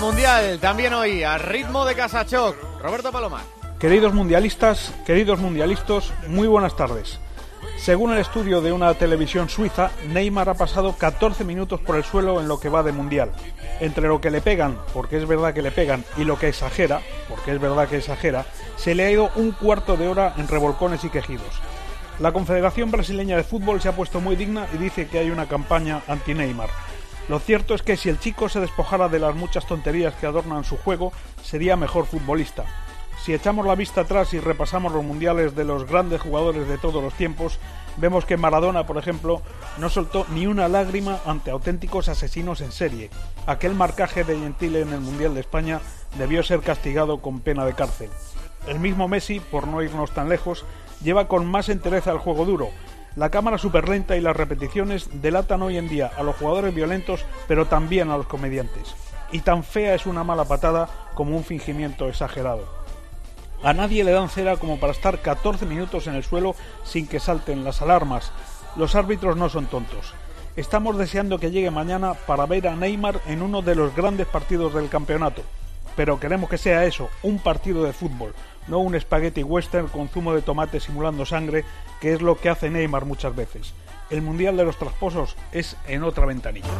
Mundial, también hoy, a ritmo de Casachoc. Roberto Palomar. Queridos mundialistas, queridos mundialistas, muy buenas tardes. Según el estudio de una televisión suiza, Neymar ha pasado 14 minutos por el suelo en lo que va de mundial. Entre lo que le pegan, porque es verdad que le pegan, y lo que exagera, porque es verdad que exagera, se le ha ido un cuarto de hora en revolcones y quejidos. La Confederación Brasileña de Fútbol se ha puesto muy digna y dice que hay una campaña anti-Neymar. Lo cierto es que si el chico se despojara de las muchas tonterías que adornan su juego, sería mejor futbolista. Si echamos la vista atrás y repasamos los mundiales de los grandes jugadores de todos los tiempos, vemos que Maradona, por ejemplo, no soltó ni una lágrima ante auténticos asesinos en serie. Aquel marcaje de Gentile en el Mundial de España debió ser castigado con pena de cárcel. El mismo Messi, por no irnos tan lejos, lleva con más entereza el juego duro. La cámara superlenta y las repeticiones delatan hoy en día a los jugadores violentos, pero también a los comediantes. Y tan fea es una mala patada como un fingimiento exagerado. A nadie le dan cera como para estar 14 minutos en el suelo sin que salten las alarmas. Los árbitros no son tontos. Estamos deseando que llegue mañana para ver a Neymar en uno de los grandes partidos del campeonato. Pero queremos que sea eso, un partido de fútbol, no un espagueti western con zumo de tomate simulando sangre, que es lo que hace Neymar muchas veces. El Mundial de los Trasposos es en otra ventanilla.